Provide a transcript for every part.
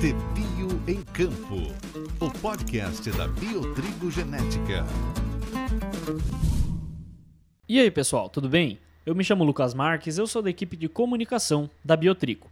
De Bio em Campo, o podcast da Biotrigo Genética. E aí, pessoal, tudo bem? Eu me chamo Lucas Marques, eu sou da equipe de comunicação da Biotrigo.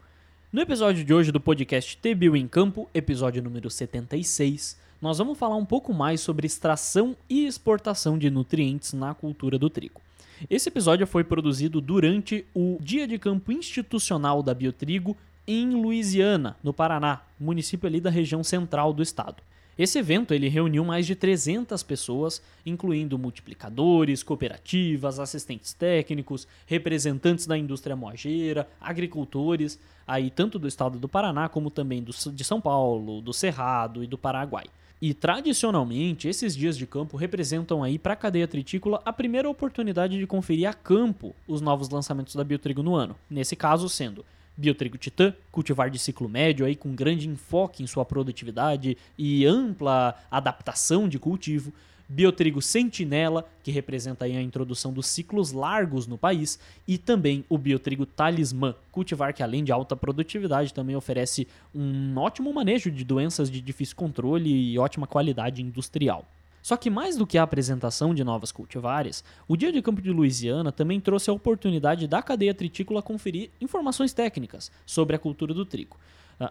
No episódio de hoje do podcast T-Bio em Campo, episódio número 76, nós vamos falar um pouco mais sobre extração e exportação de nutrientes na cultura do trigo. Esse episódio foi produzido durante o Dia de Campo Institucional da Biotrigo em Louisiana, no Paraná, município ali da região central do estado. Esse evento ele reuniu mais de 300 pessoas, incluindo multiplicadores, cooperativas, assistentes técnicos, representantes da indústria moageira, agricultores, aí tanto do estado do Paraná como também do, de São Paulo, do Cerrado e do Paraguai. E tradicionalmente, esses dias de campo representam aí para a cadeia tritícola a primeira oportunidade de conferir a campo os novos lançamentos da Biotrigo no ano. Nesse caso, sendo Biotrigo Titã, cultivar de ciclo médio aí com grande enfoque em sua produtividade e ampla adaptação de cultivo, Biotrigo Sentinela, que representa a introdução dos ciclos largos no país, e também o Biotrigo Talismã, cultivar que além de alta produtividade também oferece um ótimo manejo de doenças de difícil controle e ótima qualidade industrial. Só que mais do que a apresentação de novas cultivares, o Dia de Campo de Louisiana também trouxe a oportunidade da cadeia tritícola conferir informações técnicas sobre a cultura do trigo.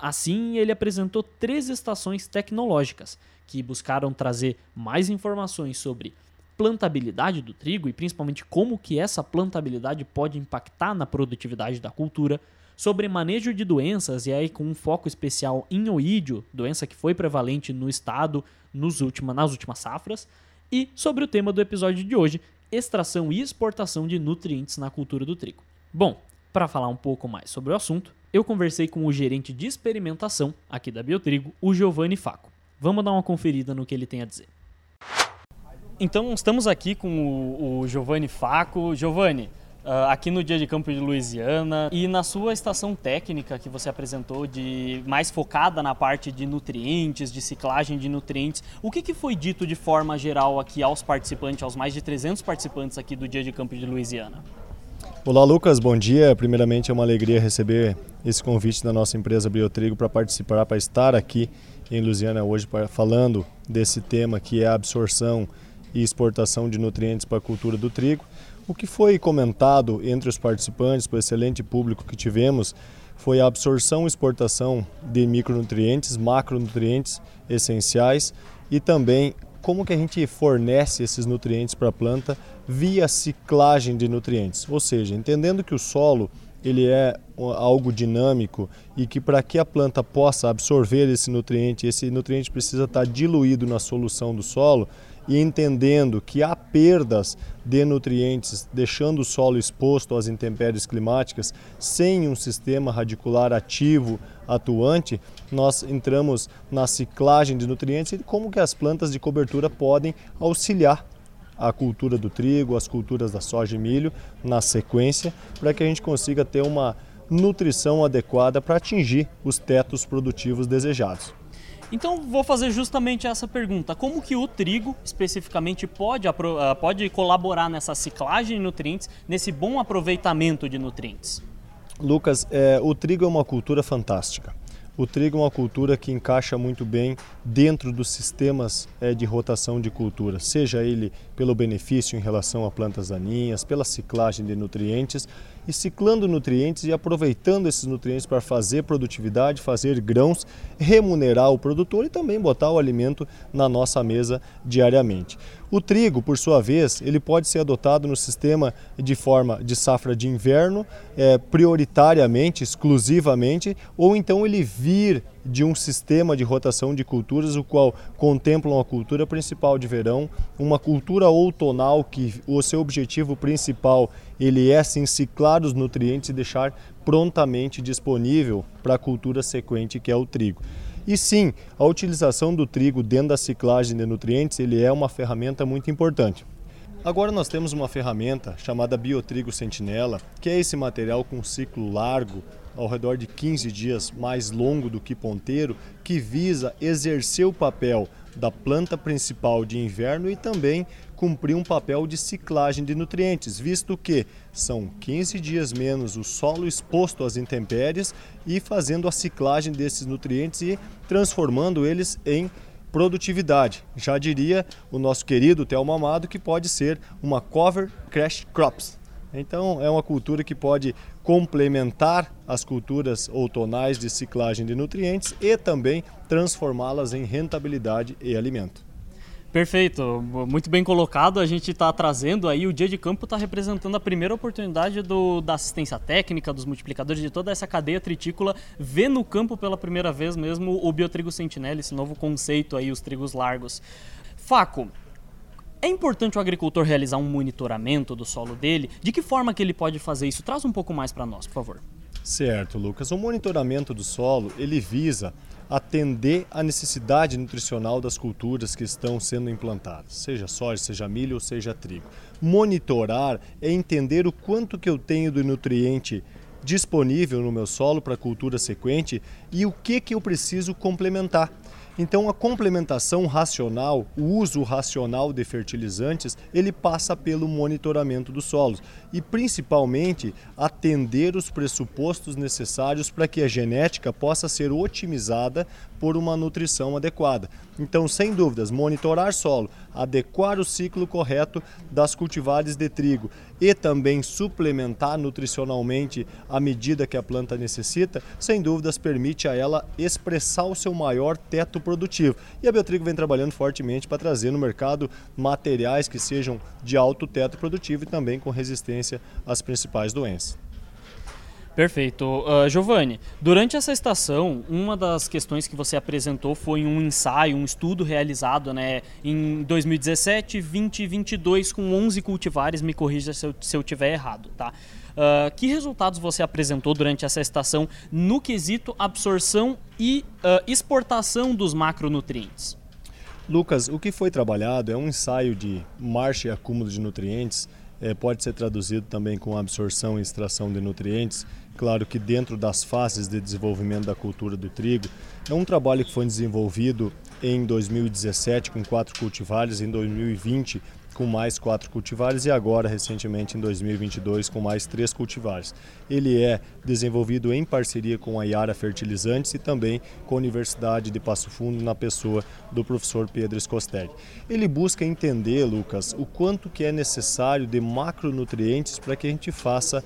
Assim, ele apresentou três estações tecnológicas que buscaram trazer mais informações sobre plantabilidade do trigo e principalmente como que essa plantabilidade pode impactar na produtividade da cultura, sobre manejo de doenças e aí com um foco especial em oídio, doença que foi prevalente no estado nos última, nas últimas safras, e sobre o tema do episódio de hoje, extração e exportação de nutrientes na cultura do trigo. Bom, para falar um pouco mais sobre o assunto, eu conversei com o gerente de experimentação aqui da Biotrigo, o Giovanni Faco. Vamos dar uma conferida no que ele tem a dizer. Então, estamos aqui com o, o Giovanni Faco. Giovanni, uh, aqui no Dia de Campo de Louisiana e na sua estação técnica que você apresentou, de mais focada na parte de nutrientes, de ciclagem de nutrientes, o que, que foi dito de forma geral aqui aos participantes, aos mais de 300 participantes aqui do Dia de Campo de Louisiana? Olá Lucas, bom dia. Primeiramente é uma alegria receber esse convite da nossa empresa Biotrigo para participar, para estar aqui em Louisiana hoje falando desse tema que é a absorção e exportação de nutrientes para a cultura do trigo. O que foi comentado entre os participantes, o excelente público que tivemos, foi a absorção e exportação de micronutrientes, macronutrientes essenciais e também como que a gente fornece esses nutrientes para a planta via ciclagem de nutrientes, ou seja, entendendo que o solo ele é algo dinâmico e que para que a planta possa absorver esse nutriente, esse nutriente precisa estar diluído na solução do solo, e entendendo que há perdas de nutrientes, deixando o solo exposto às intempéries climáticas, sem um sistema radicular ativo, atuante, nós entramos na ciclagem de nutrientes e como que as plantas de cobertura podem auxiliar a cultura do trigo, as culturas da soja e milho na sequência, para que a gente consiga ter uma nutrição adequada para atingir os tetos produtivos desejados. Então vou fazer justamente essa pergunta: como que o trigo especificamente pode, ah, pode colaborar nessa ciclagem de nutrientes, nesse bom aproveitamento de nutrientes? Lucas, é, o trigo é uma cultura fantástica. O trigo é uma cultura que encaixa muito bem dentro dos sistemas é, de rotação de cultura, seja ele pelo benefício em relação a plantas daninhas, pela ciclagem de nutrientes e ciclando nutrientes e aproveitando esses nutrientes para fazer produtividade, fazer grãos, remunerar o produtor e também botar o alimento na nossa mesa diariamente. O trigo, por sua vez, ele pode ser adotado no sistema de forma de safra de inverno, é, prioritariamente, exclusivamente, ou então ele vir de um sistema de rotação de culturas, o qual contempla uma cultura principal de verão, uma cultura outonal que o seu objetivo principal ele é sim ciclar os nutrientes e deixar prontamente disponível para a cultura sequente que é o trigo. E sim, a utilização do trigo dentro da ciclagem de nutrientes ele é uma ferramenta muito importante. Agora nós temos uma ferramenta chamada Biotrigo Sentinela, que é esse material com ciclo largo, ao redor de 15 dias mais longo do que ponteiro, que visa exercer o papel da planta principal de inverno e também cumprir um papel de ciclagem de nutrientes, visto que são 15 dias menos o solo exposto às intempéries e fazendo a ciclagem desses nutrientes e transformando eles em produtividade. Já diria o nosso querido Thelma Amado que pode ser uma cover crash crops. Então é uma cultura que pode complementar as culturas outonais de ciclagem de nutrientes e também transformá-las em rentabilidade e alimento. Perfeito, muito bem colocado. A gente está trazendo aí o dia de campo está representando a primeira oportunidade do, da assistência técnica, dos multiplicadores de toda essa cadeia tritícola ver no campo pela primeira vez mesmo o biotrigo sentinela, esse novo conceito aí, os trigos largos. Faco, é importante o agricultor realizar um monitoramento do solo dele? De que forma que ele pode fazer isso? Traz um pouco mais para nós, por favor. Certo, Lucas. O monitoramento do solo, ele visa atender à necessidade nutricional das culturas que estão sendo implantadas, seja soja, seja milho ou seja trigo. Monitorar é entender o quanto que eu tenho do nutriente disponível no meu solo para a cultura sequente e o que que eu preciso complementar. Então a complementação racional, o uso racional de fertilizantes, ele passa pelo monitoramento dos solos e principalmente atender os pressupostos necessários para que a genética possa ser otimizada por uma nutrição adequada. Então, sem dúvidas, monitorar solo, adequar o ciclo correto das cultivares de trigo e também suplementar nutricionalmente à medida que a planta necessita, sem dúvidas permite a ela expressar o seu maior teto produtivo. E a Biotrigo vem trabalhando fortemente para trazer no mercado materiais que sejam de alto teto produtivo e também com resistência às principais doenças. Perfeito. Uh, Giovanni, durante essa estação, uma das questões que você apresentou foi um ensaio, um estudo realizado né, em 2017, 20 e 22 com 11 cultivares, me corrija se eu, se eu tiver errado, tá? Uh, que resultados você apresentou durante essa estação no quesito absorção e uh, exportação dos macronutrientes? Lucas, o que foi trabalhado é um ensaio de marcha e acúmulo de nutrientes, é, pode ser traduzido também com absorção e extração de nutrientes, Claro que dentro das fases de desenvolvimento da cultura do trigo, é um trabalho que foi desenvolvido em 2017 com quatro cultivares, em 2020 com mais quatro cultivares e agora, recentemente, em 2022, com mais três cultivares. Ele é desenvolvido em parceria com a Iara Fertilizantes e também com a Universidade de Passo Fundo, na pessoa do professor Pedro Escostelli. Ele busca entender, Lucas, o quanto que é necessário de macronutrientes para que a gente faça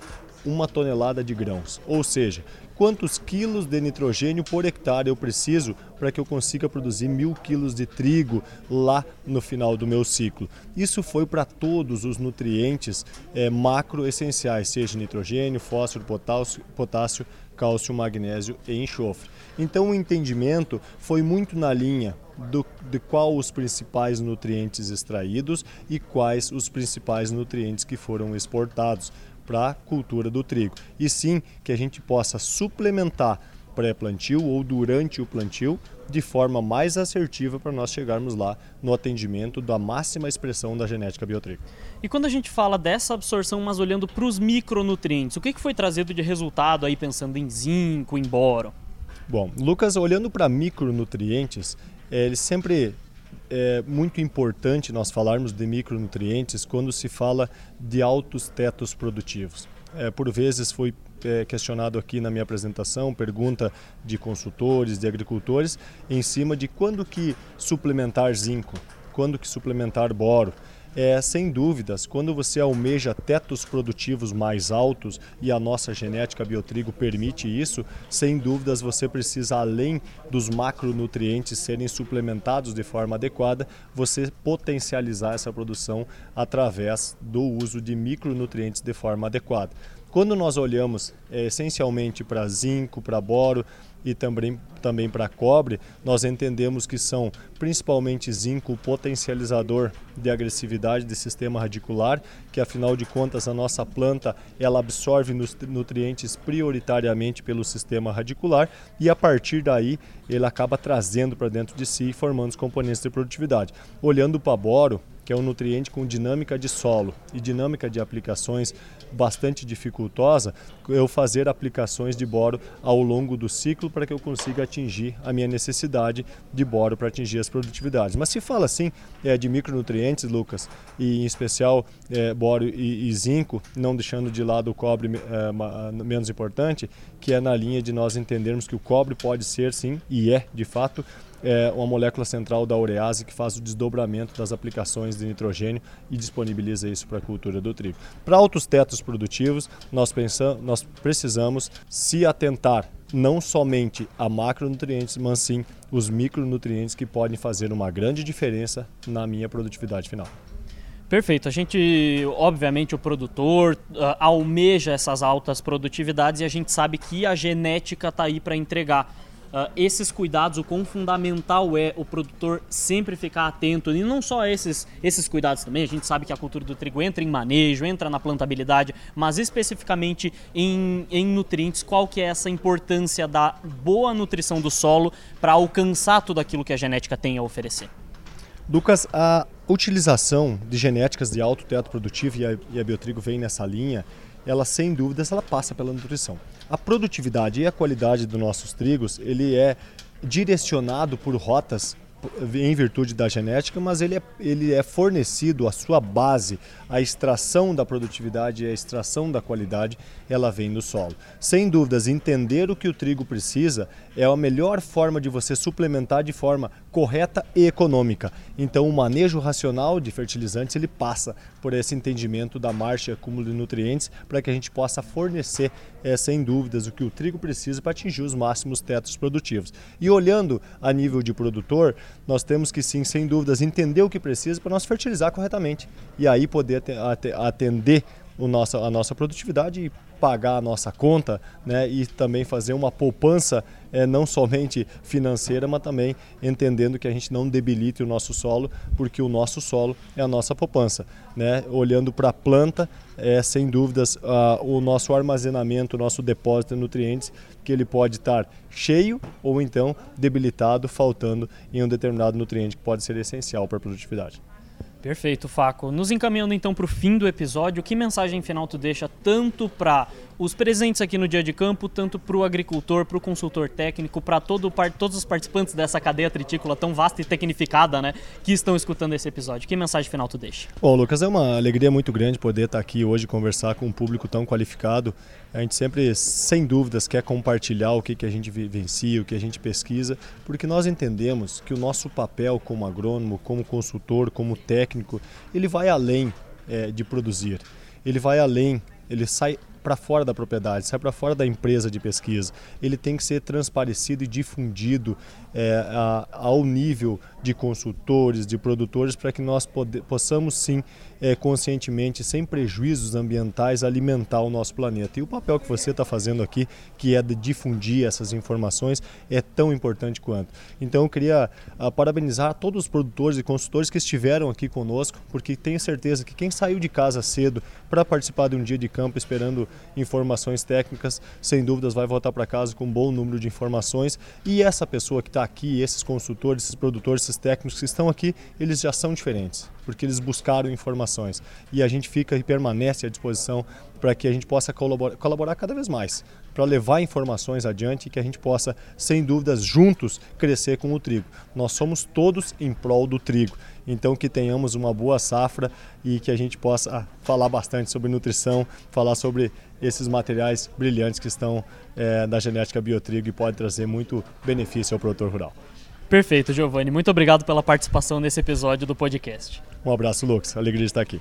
uma tonelada de grãos. Ou seja, quantos quilos de nitrogênio por hectare eu preciso para que eu consiga produzir mil quilos de trigo lá no final do meu ciclo. Isso foi para todos os nutrientes é, macro essenciais, seja nitrogênio, fósforo, potássio, potássio, cálcio, magnésio e enxofre. Então o entendimento foi muito na linha do, de qual os principais nutrientes extraídos e quais os principais nutrientes que foram exportados para a cultura do trigo. E sim que a gente possa suplementar pré-plantio ou durante o plantio de forma mais assertiva para nós chegarmos lá no atendimento da máxima expressão da genética biotrigo. E quando a gente fala dessa absorção, mas olhando para os micronutrientes, o que, foi trazido de resultado aí pensando em zinco, em boro? Bom, Lucas, olhando para micronutrientes, é, eles sempre é muito importante nós falarmos de micronutrientes quando se fala de altos tetos produtivos. É, por vezes foi é, questionado aqui na minha apresentação, pergunta de consultores, de agricultores, em cima de quando que suplementar zinco, quando que suplementar boro é, sem dúvidas, quando você almeja tetos produtivos mais altos e a nossa genética biotrigo permite isso, sem dúvidas você precisa, além dos macronutrientes serem suplementados de forma adequada, você potencializar essa produção através do uso de micronutrientes de forma adequada. Quando nós olhamos é, essencialmente para zinco, para boro, e também, também para cobre, nós entendemos que são principalmente zinco potencializador de agressividade do sistema radicular, que afinal de contas a nossa planta ela absorve nutrientes prioritariamente pelo sistema radicular e a partir daí ele acaba trazendo para dentro de si e formando os componentes de produtividade. Olhando para boro, que é um nutriente com dinâmica de solo e dinâmica de aplicações bastante dificultosa, eu fazer aplicações de boro ao longo do ciclo para que eu consiga atingir a minha necessidade de boro para atingir as produtividades. Mas se fala assim é, de micronutrientes, Lucas, e em especial é, boro e, e, zinco, não deixando de lado o cobre é, menos importante, que é na linha de nós entendermos que o cobre pode ser sim, e é de fato, é uma molécula central da urease que faz o desdobramento das aplicações de nitrogênio e disponibiliza isso para a cultura do trigo. Para altos tetos produtivos, nós, pensamos, nós precisamos se atentar não somente a macronutrientes, mas sim os micronutrientes que podem fazer uma grande diferença na minha produtividade final. Perfeito. A gente, obviamente, o produtor uh, almeja essas altas produtividades e a gente sabe que a genética está aí para entregar uh, esses cuidados, o quão fundamental é o produtor sempre ficar atento, e não só esses, esses cuidados também, a gente sabe que a cultura do trigo entra em manejo, entra na plantabilidade, mas especificamente em, em nutrientes, qual que é essa importância da boa nutrição do solo para alcançar tudo aquilo que a genética tem a oferecer? Lucas, a utilização de genéticas de alto teto produtivo e a, e a Biotrigo vem nessa linha, ela sem dúvidas ela passa pela nutrição. A produtividade e a qualidade dos nossos trigos, ele é direcionado por rotas em virtude da genética, mas ele é, ele é fornecido, a sua base, a extração da produtividade e a extração da qualidade, ela vem do solo. Sem dúvidas, entender o que o trigo precisa é a melhor forma de você suplementar de forma correta e econômica. Então, o manejo racional de fertilizantes ele passa por esse entendimento da marcha e acúmulo de nutrientes para que a gente possa fornecer, é, sem dúvidas, o que o trigo precisa para atingir os máximos tetos produtivos. E olhando a nível de produtor, nós temos que sim, sem dúvidas, entender o que precisa para nós fertilizar corretamente e aí poder atender o nosso, a nossa produtividade e pagar a nossa conta né, e também fazer uma poupança é, não somente financeira, mas também entendendo que a gente não debilite o nosso solo, porque o nosso solo é a nossa poupança. Né? Olhando para a planta, é sem dúvidas uh, o nosso armazenamento, o nosso depósito de nutrientes, que ele pode estar cheio ou então debilitado, faltando em um determinado nutriente que pode ser essencial para a produtividade. Perfeito, Faco. Nos encaminhando então para o fim do episódio, que mensagem final tu deixa tanto para os presentes aqui no dia de campo, tanto para o agricultor, para o consultor técnico, para todo, todos os participantes dessa cadeia tritícola tão vasta e tecnificada, né, que estão escutando esse episódio. Que mensagem final tu deixa? Bom, Lucas, é uma alegria muito grande poder estar aqui hoje conversar com um público tão qualificado. A gente sempre, sem dúvidas, quer compartilhar o que, que a gente vivencia, o que a gente pesquisa, porque nós entendemos que o nosso papel como agrônomo, como consultor, como técnico, ele vai além é, de produzir. Ele vai além, ele sai para fora da propriedade, sai para fora da empresa de pesquisa. Ele tem que ser transparecido e difundido é, a, ao nível de consultores, de produtores, para que nós possamos sim é, conscientemente, sem prejuízos ambientais, alimentar o nosso planeta. E o papel que você está fazendo aqui, que é de difundir essas informações, é tão importante quanto. Então eu queria uh, parabenizar todos os produtores e consultores que estiveram aqui conosco, porque tenho certeza que quem saiu de casa cedo para participar de um dia de campo esperando informações técnicas, sem dúvidas vai voltar para casa com um bom número de informações. E essa pessoa que está aqui, esses consultores, esses produtores, esses técnicos que estão aqui, eles já são diferentes porque eles buscaram informações. E a gente fica e permanece à disposição para que a gente possa colaborar, colaborar cada vez mais, para levar informações adiante e que a gente possa, sem dúvidas, juntos crescer com o trigo. Nós somos todos em prol do trigo. Então que tenhamos uma boa safra e que a gente possa falar bastante sobre nutrição, falar sobre esses materiais brilhantes que estão é, na genética biotrigo e pode trazer muito benefício ao produtor rural. Perfeito, Giovanni. Muito obrigado pela participação nesse episódio do podcast. Um abraço, Lucas. Alegria de estar aqui.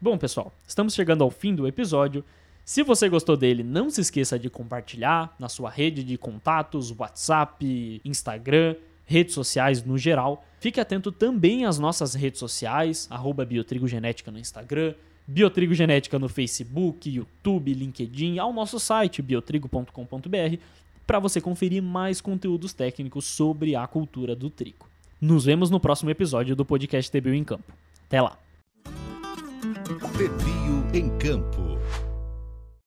Bom, pessoal, estamos chegando ao fim do episódio. Se você gostou dele, não se esqueça de compartilhar na sua rede de contatos, WhatsApp, Instagram, redes sociais no geral. Fique atento também às nossas redes sociais, Biotrigogenética no Instagram, Biotrigogenética no Facebook, YouTube, LinkedIn, ao nosso site biotrigo.com.br para você conferir mais conteúdos técnicos sobre a cultura do trigo. Nos vemos no próximo episódio do podcast TBio em Campo. Até lá! TBio em Campo